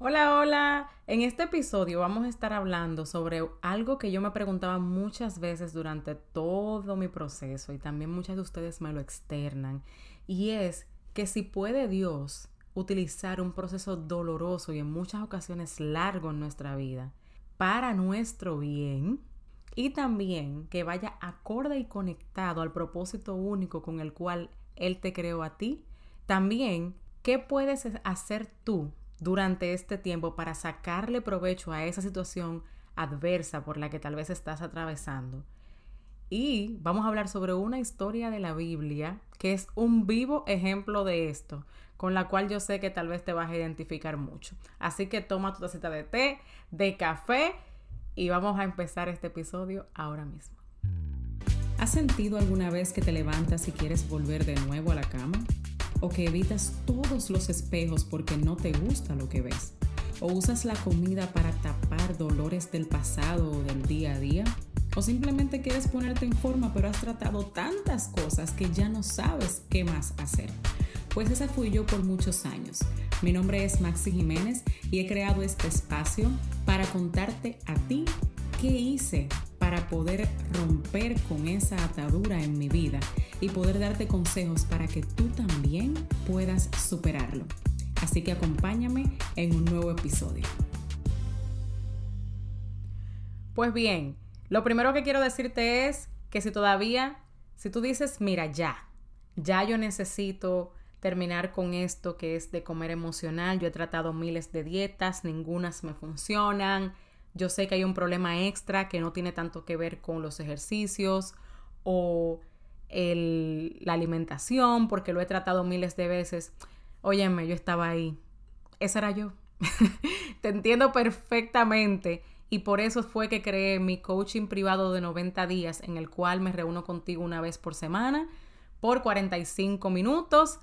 Hola, hola. En este episodio vamos a estar hablando sobre algo que yo me preguntaba muchas veces durante todo mi proceso y también muchas de ustedes me lo externan. Y es que si puede Dios utilizar un proceso doloroso y en muchas ocasiones largo en nuestra vida para nuestro bien y también que vaya acorde y conectado al propósito único con el cual Él te creó a ti, también, ¿qué puedes hacer tú durante este tiempo para sacarle provecho a esa situación adversa por la que tal vez estás atravesando. Y vamos a hablar sobre una historia de la Biblia que es un vivo ejemplo de esto, con la cual yo sé que tal vez te vas a identificar mucho. Así que toma tu tacita de té, de café y vamos a empezar este episodio ahora mismo. ¿Has sentido alguna vez que te levantas y quieres volver de nuevo a la cama? O que evitas todos los espejos porque no te gusta lo que ves, o usas la comida para tapar dolores del pasado o del día a día, o simplemente quieres ponerte en forma pero has tratado tantas cosas que ya no sabes qué más hacer. Pues esa fui yo por muchos años. Mi nombre es Maxi Jiménez y he creado este espacio para contarte a ti qué hice para poder romper con esa atadura en mi vida y poder darte consejos para que tú también puedas superarlo. Así que acompáñame en un nuevo episodio. Pues bien, lo primero que quiero decirte es que si todavía, si tú dices, mira, ya, ya yo necesito terminar con esto que es de comer emocional, yo he tratado miles de dietas, ningunas me funcionan, yo sé que hay un problema extra que no tiene tanto que ver con los ejercicios o la alimentación, porque lo he tratado miles de veces. Óyeme, yo estaba ahí. Esa era yo. Te entiendo perfectamente. Y por eso fue que creé mi coaching privado de 90 días, en el cual me reúno contigo una vez por semana, por 45 minutos,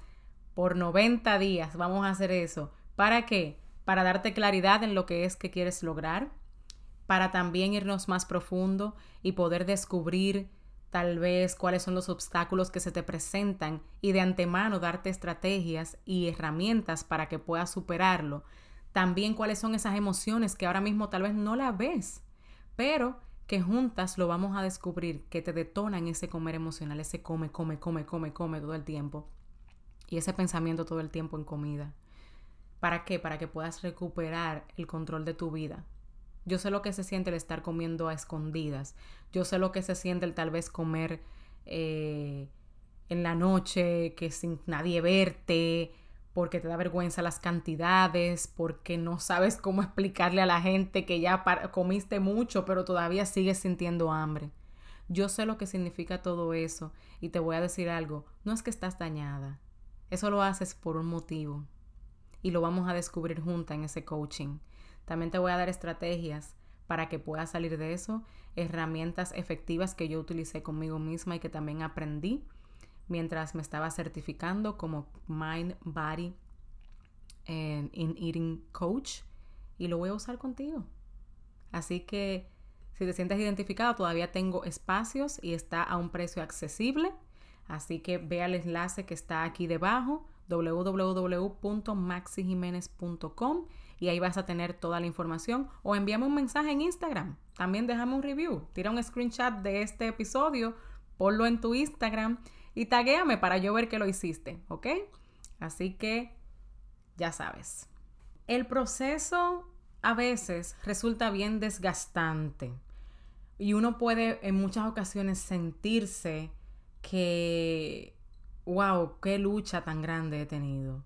por 90 días. Vamos a hacer eso. ¿Para qué? Para darte claridad en lo que es que quieres lograr, para también irnos más profundo y poder descubrir tal vez cuáles son los obstáculos que se te presentan y de antemano darte estrategias y herramientas para que puedas superarlo. También cuáles son esas emociones que ahora mismo tal vez no las ves, pero que juntas lo vamos a descubrir, que te detonan ese comer emocional, ese come, come, come, come, come todo el tiempo y ese pensamiento todo el tiempo en comida. ¿Para qué? Para que puedas recuperar el control de tu vida, yo sé lo que se siente el estar comiendo a escondidas. Yo sé lo que se siente el tal vez comer eh, en la noche, que sin nadie verte, porque te da vergüenza las cantidades, porque no sabes cómo explicarle a la gente que ya comiste mucho, pero todavía sigues sintiendo hambre. Yo sé lo que significa todo eso y te voy a decir algo, no es que estás dañada, eso lo haces por un motivo y lo vamos a descubrir juntas en ese coaching. También te voy a dar estrategias para que puedas salir de eso, herramientas efectivas que yo utilicé conmigo misma y que también aprendí mientras me estaba certificando como Mind, Body and in Eating Coach y lo voy a usar contigo. Así que si te sientes identificado, todavía tengo espacios y está a un precio accesible. Así que ve al enlace que está aquí debajo www.maxijiménez.com y ahí vas a tener toda la información o envíame un mensaje en Instagram. También déjame un review, tira un screenshot de este episodio, ponlo en tu Instagram y taguéame para yo ver que lo hiciste, ¿ok? Así que ya sabes. El proceso a veces resulta bien desgastante y uno puede en muchas ocasiones sentirse que wow, qué lucha tan grande he tenido.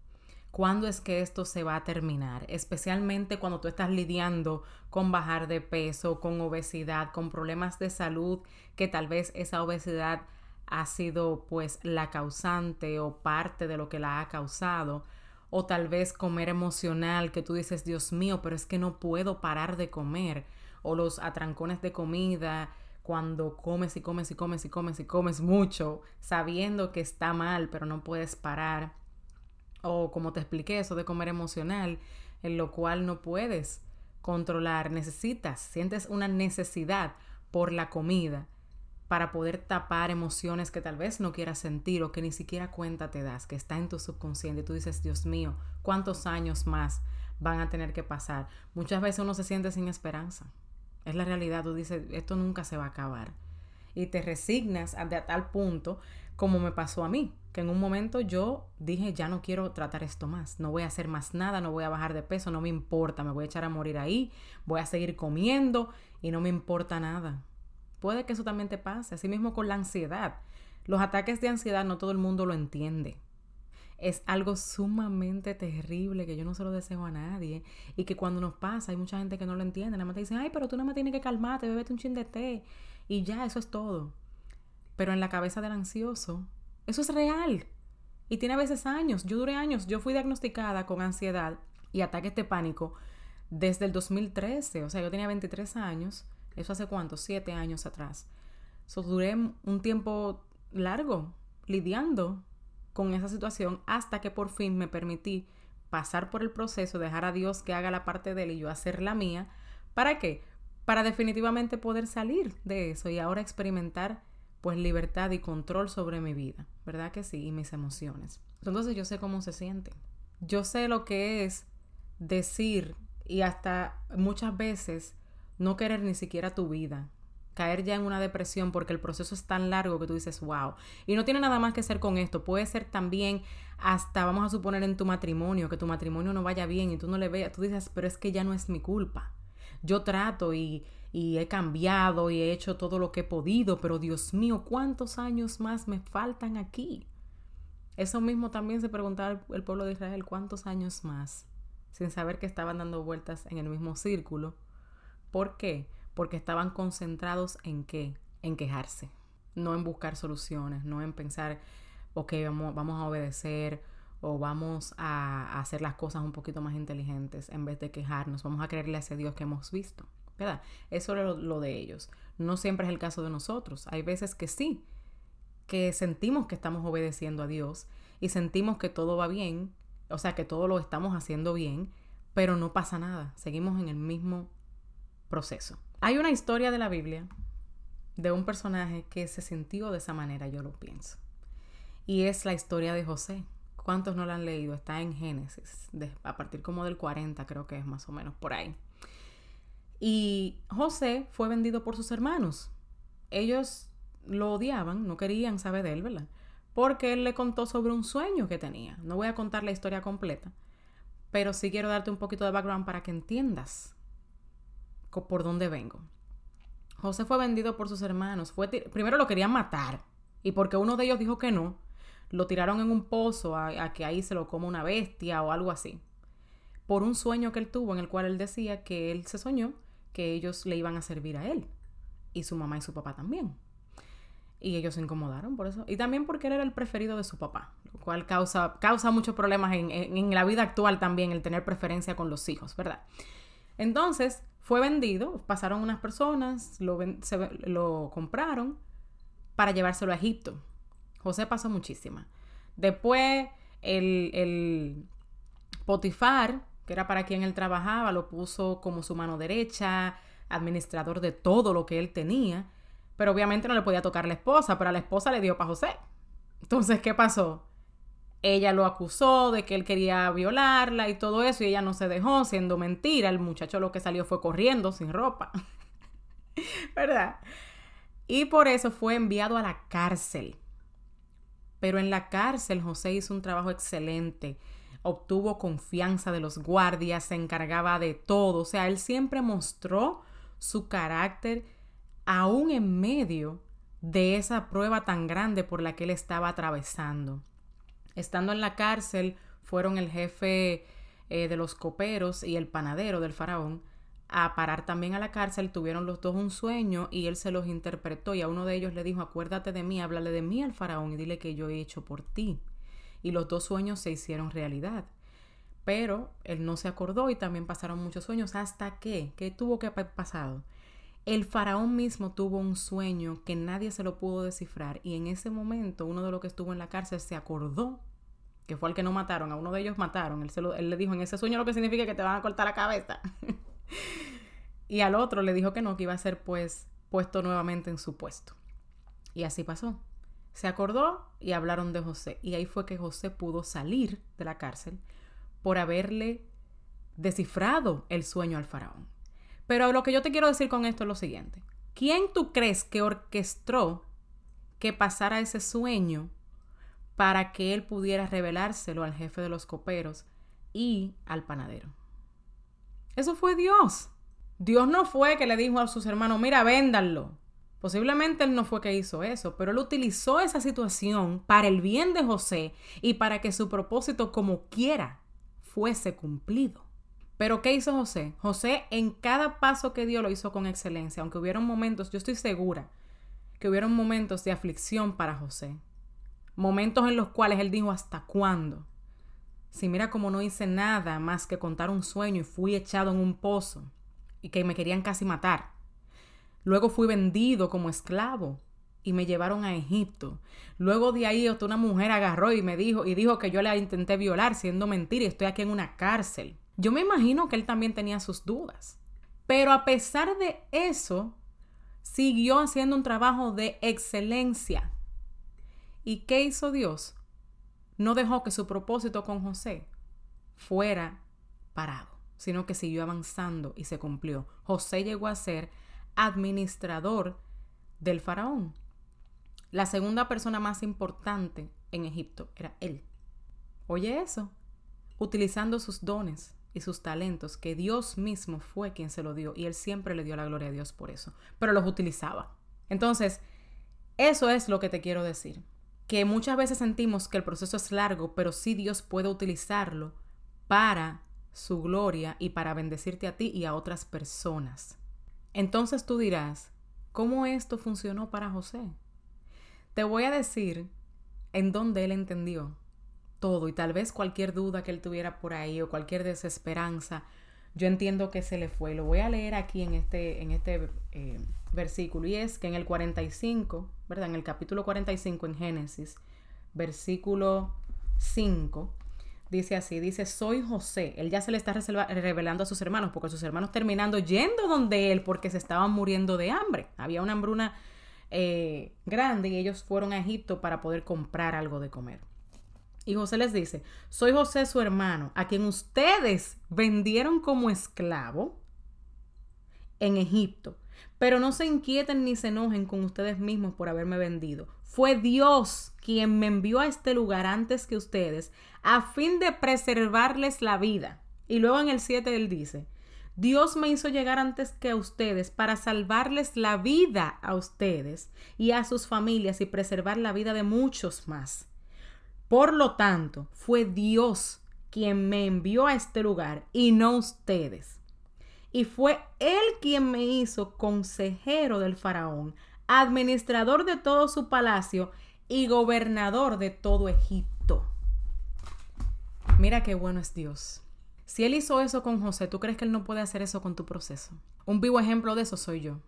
¿Cuándo es que esto se va a terminar? Especialmente cuando tú estás lidiando con bajar de peso, con obesidad, con problemas de salud, que tal vez esa obesidad ha sido pues la causante o parte de lo que la ha causado. O tal vez comer emocional, que tú dices, Dios mío, pero es que no puedo parar de comer. O los atrancones de comida, cuando comes y comes y comes y comes y comes mucho, sabiendo que está mal, pero no puedes parar. O como te expliqué, eso de comer emocional, en lo cual no puedes controlar, necesitas, sientes una necesidad por la comida para poder tapar emociones que tal vez no quieras sentir o que ni siquiera cuenta te das, que está en tu subconsciente. Y tú dices, Dios mío, ¿cuántos años más van a tener que pasar. Muchas veces uno se siente sin esperanza. Es la realidad, tú dices, esto nunca se va a acabar. Y te resignas a, a tal punto como me pasó a mí, que en un momento yo dije, ya no quiero tratar esto más, no voy a hacer más nada, no voy a bajar de peso, no me importa, me voy a echar a morir ahí, voy a seguir comiendo y no me importa nada. Puede que eso también te pase, así mismo con la ansiedad. Los ataques de ansiedad no todo el mundo lo entiende. Es algo sumamente terrible que yo no se lo deseo a nadie y que cuando nos pasa hay mucha gente que no lo entiende, nada más te dicen, ay, pero tú nada más tienes que calmarte, bebete un chin de té y ya, eso es todo. Pero en la cabeza del ansioso, eso es real. Y tiene a veces años. Yo duré años. Yo fui diagnosticada con ansiedad y ataques de pánico desde el 2013. O sea, yo tenía 23 años. Eso hace cuánto? Siete años atrás. So, duré un tiempo largo lidiando con esa situación hasta que por fin me permití pasar por el proceso, dejar a Dios que haga la parte de él y yo hacer la mía. ¿Para qué? Para definitivamente poder salir de eso y ahora experimentar pues libertad y control sobre mi vida, ¿verdad que sí? Y mis emociones. Entonces yo sé cómo se siente. Yo sé lo que es decir y hasta muchas veces no querer ni siquiera tu vida, caer ya en una depresión porque el proceso es tan largo que tú dices, wow. Y no tiene nada más que ser con esto, puede ser también hasta, vamos a suponer, en tu matrimonio, que tu matrimonio no vaya bien y tú no le veas, tú dices, pero es que ya no es mi culpa. Yo trato y y he cambiado y he hecho todo lo que he podido, pero Dios mío, ¿cuántos años más me faltan aquí? Eso mismo también se preguntaba el pueblo de Israel, ¿cuántos años más? Sin saber que estaban dando vueltas en el mismo círculo. ¿Por qué? Porque estaban concentrados en qué? En quejarse, no en buscar soluciones, no en pensar, ok, vamos, vamos a obedecer o vamos a hacer las cosas un poquito más inteligentes en vez de quejarnos, vamos a creerle a ese Dios que hemos visto. ¿Verdad? Eso es lo, de ellos. No siempre es el caso de nosotros. Hay veces que sí, que sentimos que estamos obedeciendo a Dios y sentimos que todo va bien, o sea, que todo lo estamos haciendo bien, pero no pasa nada. Seguimos en el mismo proceso. Hay una historia de la Biblia de un personaje que se sintió de esa manera, yo lo pienso. Y es la historia de José. ¿Cuántos no la han leído? Está en Génesis, a partir como del 40 creo que es más o menos por ahí. Y José fue vendido por sus hermanos. Ellos lo odiaban, no querían saber de él, ¿verdad? Porque él le contó sobre un sueño que tenía. No voy a contar la historia completa, pero sí quiero darte un poquito de background para que entiendas por dónde vengo. José fue vendido por sus hermanos. Fue Primero lo querían matar. Y porque uno de ellos dijo que no, lo tiraron en un pozo a, a que ahí se lo coma una bestia o algo así. Por un sueño que él tuvo en el cual él decía que él se soñó que ellos le iban a servir a él y su mamá y su papá también. Y ellos se incomodaron por eso. Y también porque él era el preferido de su papá, lo cual causa, causa muchos problemas en, en, la vida actual también, el tener preferencia con los hijos, ¿verdad? Entonces, fue vendido, pasaron unas personas, lo, lo compraron para llevárselo a Egipto. José pasó muchísima. Después, el, el Potifar que era para quien él trabajaba, lo puso como su mano derecha, administrador de todo lo que él tenía, pero obviamente no le podía tocar la esposa, pero a la esposa le dio para José. Entonces, ¿qué pasó? Ella lo acusó de que él quería violarla y todo eso, y ella no se dejó, siendo mentira. El muchacho lo que salió fue corriendo sin ropa. ¿Verdad? Y por eso fue enviado a la cárcel. Pero en la cárcel José hizo un trabajo excelente obtuvo confianza de los guardias, se encargaba de todo, o sea, él siempre mostró su carácter aún en medio de esa prueba tan grande por la que él estaba atravesando. Estando en la cárcel, fueron el jefe eh, de los coperos y el panadero del faraón a parar también a la cárcel, tuvieron los dos un sueño y él se los interpretó y a uno de ellos le dijo, acuérdate de mí, háblale de mí al faraón y dile que yo he hecho por ti y los dos sueños se hicieron realidad. Pero él no se acordó y también pasaron muchos sueños hasta que, ¿qué tuvo que haber pasado? El faraón mismo tuvo un sueño que nadie se lo pudo descifrar y en ese momento uno de los que estuvo en la cárcel se acordó que fue el que no mataron, a uno de ellos mataron, él, se él le dijo en ese sueño lo que significa que te van a cortar la cabeza. y al otro le dijo que no, que iba a ser pues puesto nuevamente en su puesto. Y así pasó. Se acordó y hablaron de José. Y ahí fue que José pudo salir de la cárcel por haberle descifrado el sueño al faraón. Pero lo que yo te quiero decir con esto es lo siguiente. ¿Quién tú crees que orquestó que pasara ese sueño para que él pudiera revelárselo al jefe de los coperos y al panadero? Eso fue Dios. Dios no fue que le dijo a sus hermanos, mira, véndanlo. Posiblemente él no fue que hizo eso, pero él utilizó esa situación para el bien de José y para que su propósito como quiera fuese cumplido. Pero ¿qué hizo José? José en cada paso que dio lo hizo con excelencia, aunque hubieron momentos, yo estoy segura que hubieron momentos de aflicción para José. Momentos en los cuales él dijo, ¿hasta cuándo? Si mira como no hice nada más que contar un sueño y fui echado en un pozo y que me querían casi matar. Luego fui vendido como esclavo y me llevaron a Egipto. Luego de ahí otra una mujer agarró y me dijo y dijo que yo la intenté violar siendo mentira y estoy aquí en una cárcel. Yo me imagino que él también tenía sus dudas. Pero a pesar de eso, siguió haciendo un trabajo de excelencia. ¿Y qué hizo Dios? No dejó que su propósito con José fuera parado, sino que siguió avanzando y se cumplió. José llegó a ser administrador del faraón. La segunda persona más importante en Egipto era él. Oye eso, utilizando sus dones y sus talentos, que Dios mismo fue quien se lo dio y él siempre le dio la gloria a Dios por eso, pero los utilizaba. Entonces, eso es lo que te quiero decir, que muchas veces sentimos que el proceso es largo, pero sí Dios puede utilizarlo para su gloria y para bendecirte a ti y a otras personas. Entonces tú dirás, ¿cómo esto funcionó para José? Te voy a decir en dónde él entendió todo y tal vez cualquier duda que él tuviera por ahí o cualquier desesperanza, yo entiendo que se le fue. Lo voy a leer aquí en este, en este eh, versículo y es que en el 45, ¿verdad? En el capítulo 45 en Génesis, versículo 5, dice así, dice, soy José. Él ya se le está revelando a sus hermanos, porque sus hermanos terminando yendo donde él porque se estaban muriendo de hambre. Había una hambruna eh, grande y ellos fueron a Egipto para poder comprar algo de comer. Y José les dice, soy José su hermano, a quien ustedes vendieron como esclavo en Egipto. Pero no se inquieten ni se enojen con ustedes mismos por haberme vendido. Fue Dios quien me envió a este lugar antes que ustedes a fin de preservarles la vida. Y luego en el 7 él dice, Dios me hizo llegar antes que a ustedes para salvarles la vida a ustedes y a sus familias y preservar la vida de muchos más. Por lo tanto, fue Dios quien me envió a este lugar y no ustedes. Y fue Él quien me hizo consejero del faraón, administrador de todo su palacio y gobernador de todo Egipto. Mira qué bueno es Dios. Si Él hizo eso con José, ¿tú crees que Él no puede hacer eso con tu proceso? Un vivo ejemplo de eso soy yo.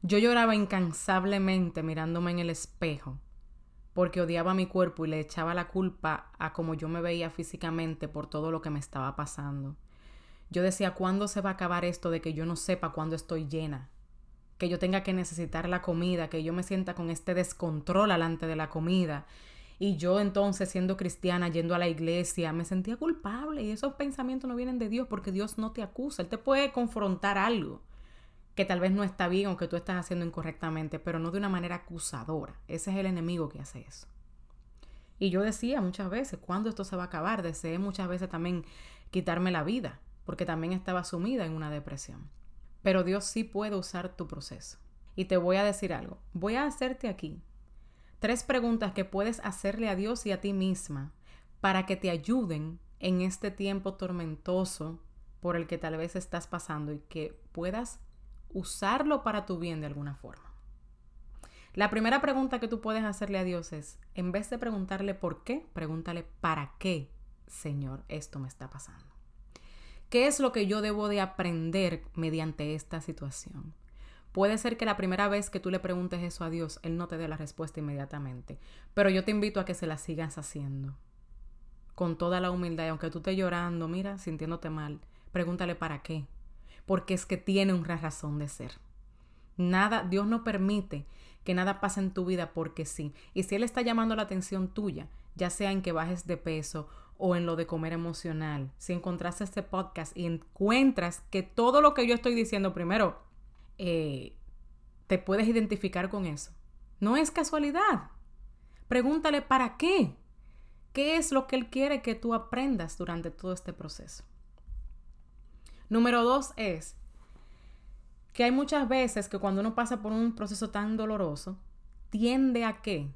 Yo lloraba incansablemente mirándome en el espejo porque odiaba mi cuerpo y le echaba la culpa a cómo yo me veía físicamente por todo lo que me estaba pasando. Yo decía, ¿cuándo se va a acabar esto de que yo no sepa cuándo estoy llena? Que yo tenga que necesitar la comida, que yo me sienta con este descontrol alante de la comida. Y yo entonces, siendo cristiana, yendo a la iglesia, me sentía culpable y esos pensamientos no vienen de Dios porque Dios no te acusa, Él te puede confrontar algo que tal vez no está bien o que tú estás haciendo incorrectamente, pero no de una manera acusadora. Ese es el enemigo que hace eso. Y yo decía muchas veces, ¿cuándo esto se va a acabar? Deseé muchas veces también quitarme la vida, porque también estaba sumida en una depresión. Pero Dios sí puede usar tu proceso. Y te voy a decir algo. Voy a hacerte aquí tres preguntas que puedes hacerle a Dios y a ti misma para que te ayuden en este tiempo tormentoso por el que tal vez estás pasando y que puedas usarlo para tu bien de alguna forma. La primera pregunta que tú puedes hacerle a Dios es, en vez de preguntarle por qué, pregúntale para qué, Señor, esto me está pasando. ¿Qué es lo que yo debo de aprender mediante esta situación? Puede ser que la primera vez que tú le preguntes eso a Dios, Él no te dé la respuesta inmediatamente, pero yo te invito a que se la sigas haciendo. Con toda la humildad, aunque tú estés llorando, mira, sintiéndote mal, pregúntale para qué porque es que tiene una razón de ser. Nada, Dios no permite que nada pase en tu vida porque sí. Y si Él está llamando la atención tuya, ya sea en que bajes de peso o en lo de comer emocional, si encontraste este podcast y encuentras que todo lo que yo estoy diciendo primero, eh, te puedes identificar con eso. No es casualidad. Pregúntale para qué. ¿Qué es lo que Él quiere que tú aprendas durante todo este proceso? Número dos es que hay muchas veces que cuando uno pasa por un proceso tan doloroso, tiende a qué?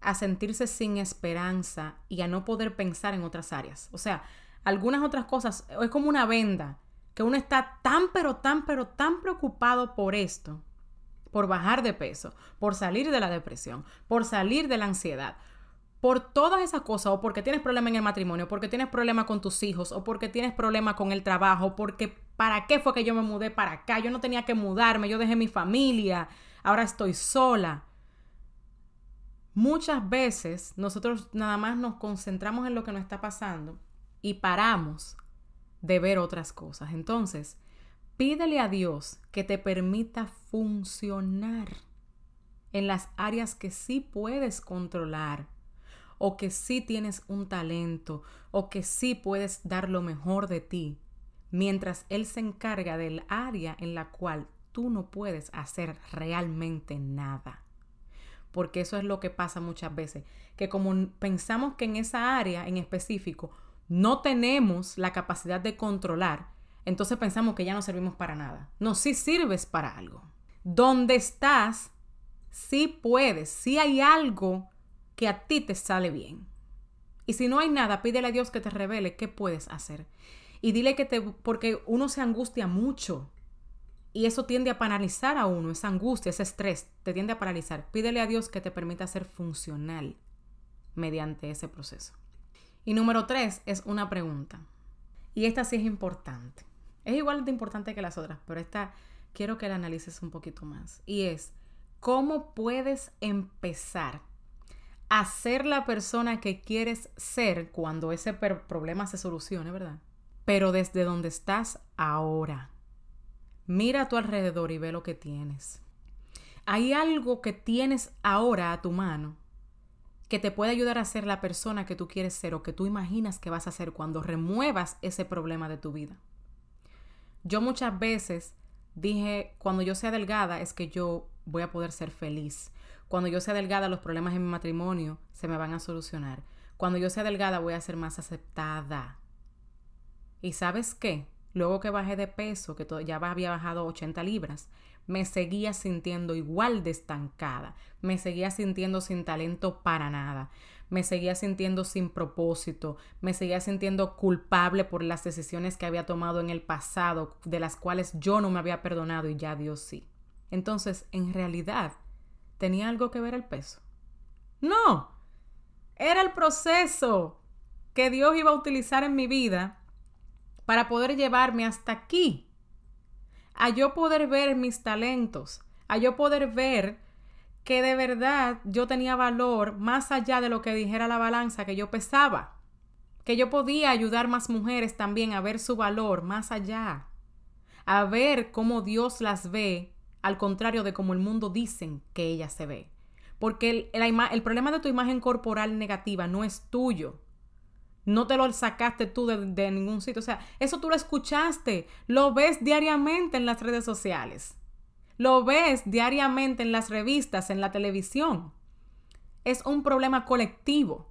A sentirse sin esperanza y a no poder pensar en otras áreas. O sea, algunas otras cosas, es como una venda, que uno está tan, pero tan, pero tan preocupado por esto, por bajar de peso, por salir de la depresión, por salir de la ansiedad, por todas esas cosas, o porque tienes problema en el matrimonio, porque tienes problema con tus hijos, o porque tienes problema con el trabajo, porque ¿para qué fue que yo me mudé para acá? Yo no tenía que mudarme, yo dejé mi familia, ahora estoy sola. Muchas veces nosotros nada más nos concentramos en lo que nos está pasando y paramos de ver otras cosas. Entonces, pídele a Dios que te permita funcionar en las áreas que sí puedes controlar o que sí tienes un talento o que sí puedes dar lo mejor de ti, mientras Él se encarga del área en la cual tú no puedes hacer realmente nada. Porque eso es lo que pasa muchas veces, que como pensamos que en esa área en específico no tenemos la capacidad de controlar, entonces pensamos que ya no servimos para nada. No, sí sirves para algo. Donde estás, sí puedes, sí hay algo que a ti te sale bien. Y si no hay nada, pídele a Dios que te revele qué puedes hacer. Y dile que te, porque uno se angustia mucho. Y eso tiende a paralizar a uno, esa angustia, ese estrés, te tiende a paralizar. Pídele a Dios que te permita ser funcional mediante ese proceso. Y número tres es una pregunta. Y esta sí es importante. Es igual de importante que las otras, pero esta quiero que la analices un poquito más. Y es, ¿cómo puedes empezar a ser la persona que quieres ser cuando ese problema se solucione, ¿verdad? Pero desde donde estás ahora. Mira a tu alrededor y ve lo que tienes. Hay algo que tienes ahora a tu mano que te puede ayudar a ser la persona que tú quieres ser o que tú imaginas que vas a ser cuando remuevas ese problema de tu vida. Yo muchas veces dije, cuando yo sea delgada es que yo voy a poder ser feliz. Cuando yo sea delgada, los problemas en mi matrimonio se me van a solucionar. Cuando yo sea delgada, voy a ser más aceptada. ¿Y sabes qué? Luego que bajé de peso, que ya había bajado 80 libras, me seguía sintiendo igual de estancada, me seguía sintiendo sin talento para nada, me seguía sintiendo sin propósito, me seguía sintiendo culpable por las decisiones que había tomado en el pasado, de las cuales yo no me había perdonado y ya Dios sí. Entonces, en realidad, ¿Tenía algo que ver el peso? No, era el proceso que Dios iba a utilizar en mi vida para poder llevarme hasta aquí. A yo poder ver mis talentos, a yo poder ver que de verdad yo tenía valor más allá de lo que dijera la balanza que yo pesaba. Que yo podía ayudar más mujeres también a ver su valor más allá. A ver cómo Dios las ve al contrario de como el mundo dicen que ella se ve. Porque el, problema de tu imagen corporal negativa no es tuyo. No te lo sacaste tú de, ningún sitio. O sea, eso tú lo escuchaste. Lo ves diariamente en las redes sociales. Lo ves diariamente en las revistas, en la televisión. Es un problema colectivo.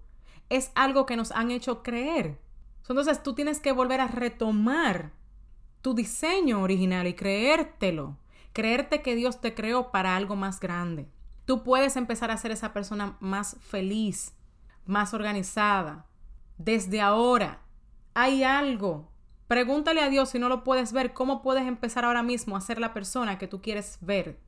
Es algo que nos han hecho creer. Entonces tú tienes que volver a retomar tu diseño original y creértelo creerte que Dios te creó para algo más grande. Tú puedes empezar a ser esa persona más feliz, más organizada. Desde ahora hay algo. Pregúntale a Dios si no lo puedes ver, cómo puedes empezar ahora mismo a ser la persona que tú quieres ver.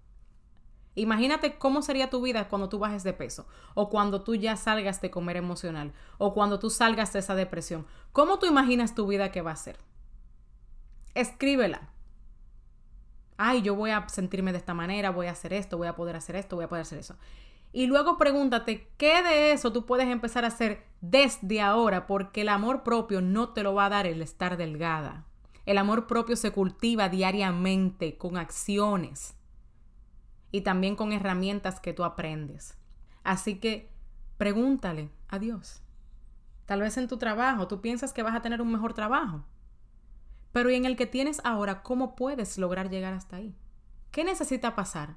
Imagínate cómo sería tu vida cuando tú bajes de peso, o cuando tú ya salgas de comer emocional, o cuando tú salgas de esa depresión. ¿Cómo tú imaginas tu vida que va a ser? Escríbela ay, yo voy a sentirme de esta manera, voy a hacer esto, voy a poder hacer esto, voy a poder hacer eso. Y luego pregúntate, ¿qué de eso tú puedes empezar a hacer desde ahora? Porque el amor propio no te lo va a dar el estar delgada. El amor propio se cultiva diariamente con acciones y también con herramientas que tú aprendes. Así que pregúntale a Dios. Tal vez en tu trabajo tú piensas que vas a tener un mejor trabajo. Pero ¿y en el que tienes ahora cómo puedes lograr llegar hasta ahí? ¿Qué necesita pasar?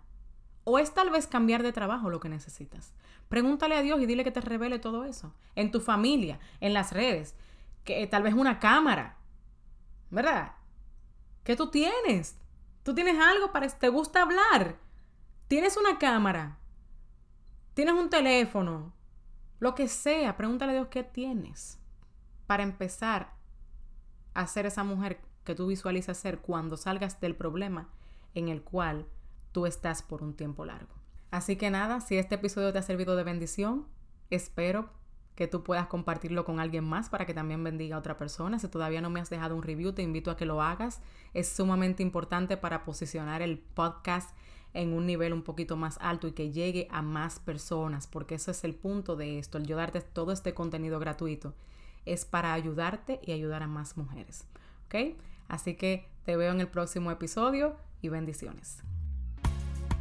¿O es tal vez cambiar de trabajo lo que necesitas? Pregúntale a Dios y dile que te revele todo eso. En tu familia, en las redes, que tal vez una cámara. ¿Verdad? ¿Qué tú tienes? Tú tienes algo para... ¿Te gusta hablar? Tienes una cámara. Tienes un teléfono. Lo que sea. Pregúntale a Dios qué tienes. Para empezar a ser esa mujer que tú visualizas ser cuando salgas del problema en el cual tú estás por un tiempo largo. Así que nada, si este episodio te ha servido de bendición, espero que tú puedas compartirlo con alguien más para que también bendiga a otra persona. Si todavía no me has dejado un review, te invito a que lo hagas. Es sumamente importante para posicionar el podcast en un nivel un poquito más alto y que llegue a más personas, porque eso es el punto de esto, el yo darte todo este contenido gratuito, es para ayudarte y ayudar a más mujeres. ¿Ok? Así que te veo en el próximo episodio y bendiciones.